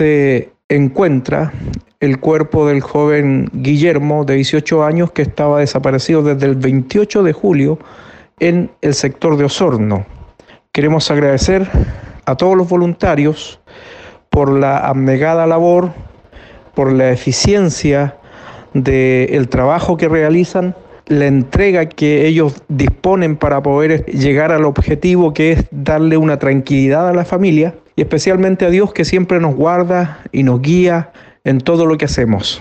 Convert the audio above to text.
se encuentra el cuerpo del joven Guillermo de 18 años que estaba desaparecido desde el 28 de julio en el sector de Osorno. Queremos agradecer a todos los voluntarios por la abnegada labor, por la eficiencia del trabajo que realizan, la entrega que ellos disponen para poder llegar al objetivo que es darle una tranquilidad a la familia y especialmente a Dios que siempre nos guarda y nos guía en todo lo que hacemos.